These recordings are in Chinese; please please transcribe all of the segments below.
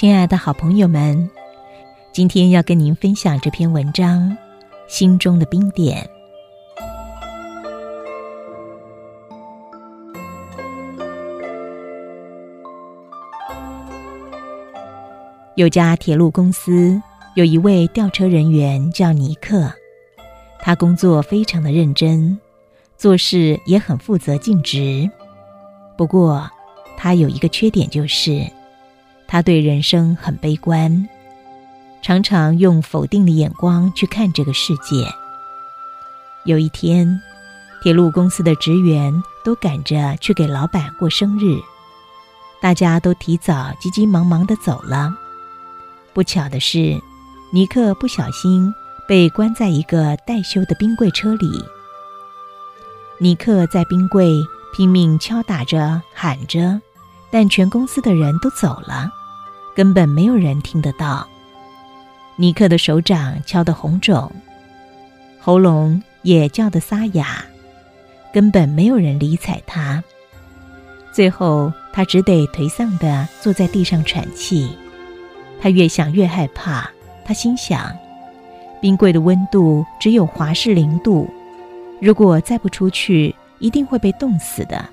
亲爱的好朋友们，今天要跟您分享这篇文章《心中的冰点》。有家铁路公司有一位吊车人员叫尼克，他工作非常的认真，做事也很负责尽职。不过，他有一个缺点就是。他对人生很悲观，常常用否定的眼光去看这个世界。有一天，铁路公司的职员都赶着去给老板过生日，大家都提早急急忙忙的走了。不巧的是，尼克不小心被关在一个待修的冰柜车里。尼克在冰柜拼命敲打着，喊着，但全公司的人都走了。根本没有人听得到。尼克的手掌敲得红肿，喉咙也叫得沙哑，根本没有人理睬他。最后，他只得颓丧地坐在地上喘气。他越想越害怕，他心想：冰柜的温度只有华氏零度，如果再不出去，一定会被冻死的。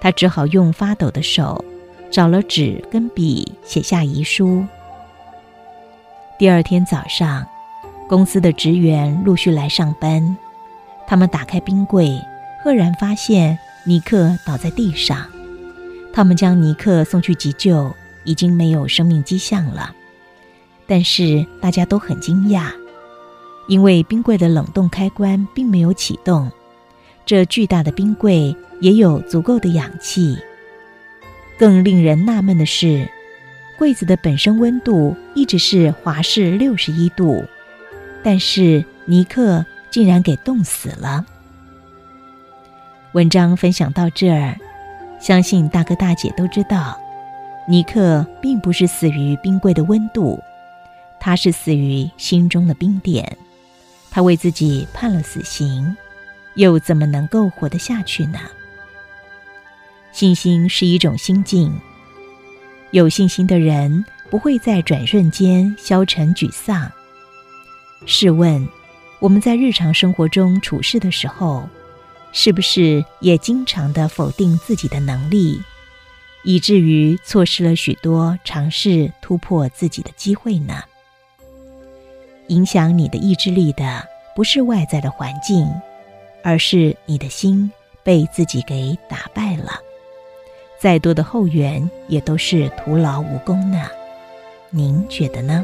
他只好用发抖的手。找了纸跟笔，写下遗书。第二天早上，公司的职员陆续来上班。他们打开冰柜，赫然发现尼克倒在地上。他们将尼克送去急救，已经没有生命迹象了。但是大家都很惊讶，因为冰柜的冷冻开关并没有启动，这巨大的冰柜也有足够的氧气。更令人纳闷的是，柜子的本身温度一直是华氏六十一度，但是尼克竟然给冻死了。文章分享到这儿，相信大哥大姐都知道，尼克并不是死于冰柜的温度，他是死于心中的冰点。他为自己判了死刑，又怎么能够活得下去呢？信心是一种心境，有信心的人不会在转瞬间消沉沮丧。试问，我们在日常生活中处事的时候，是不是也经常的否定自己的能力，以至于错失了许多尝试突破自己的机会呢？影响你的意志力的，不是外在的环境，而是你的心被自己给打败了。再多的后援也都是徒劳无功呢，您觉得呢？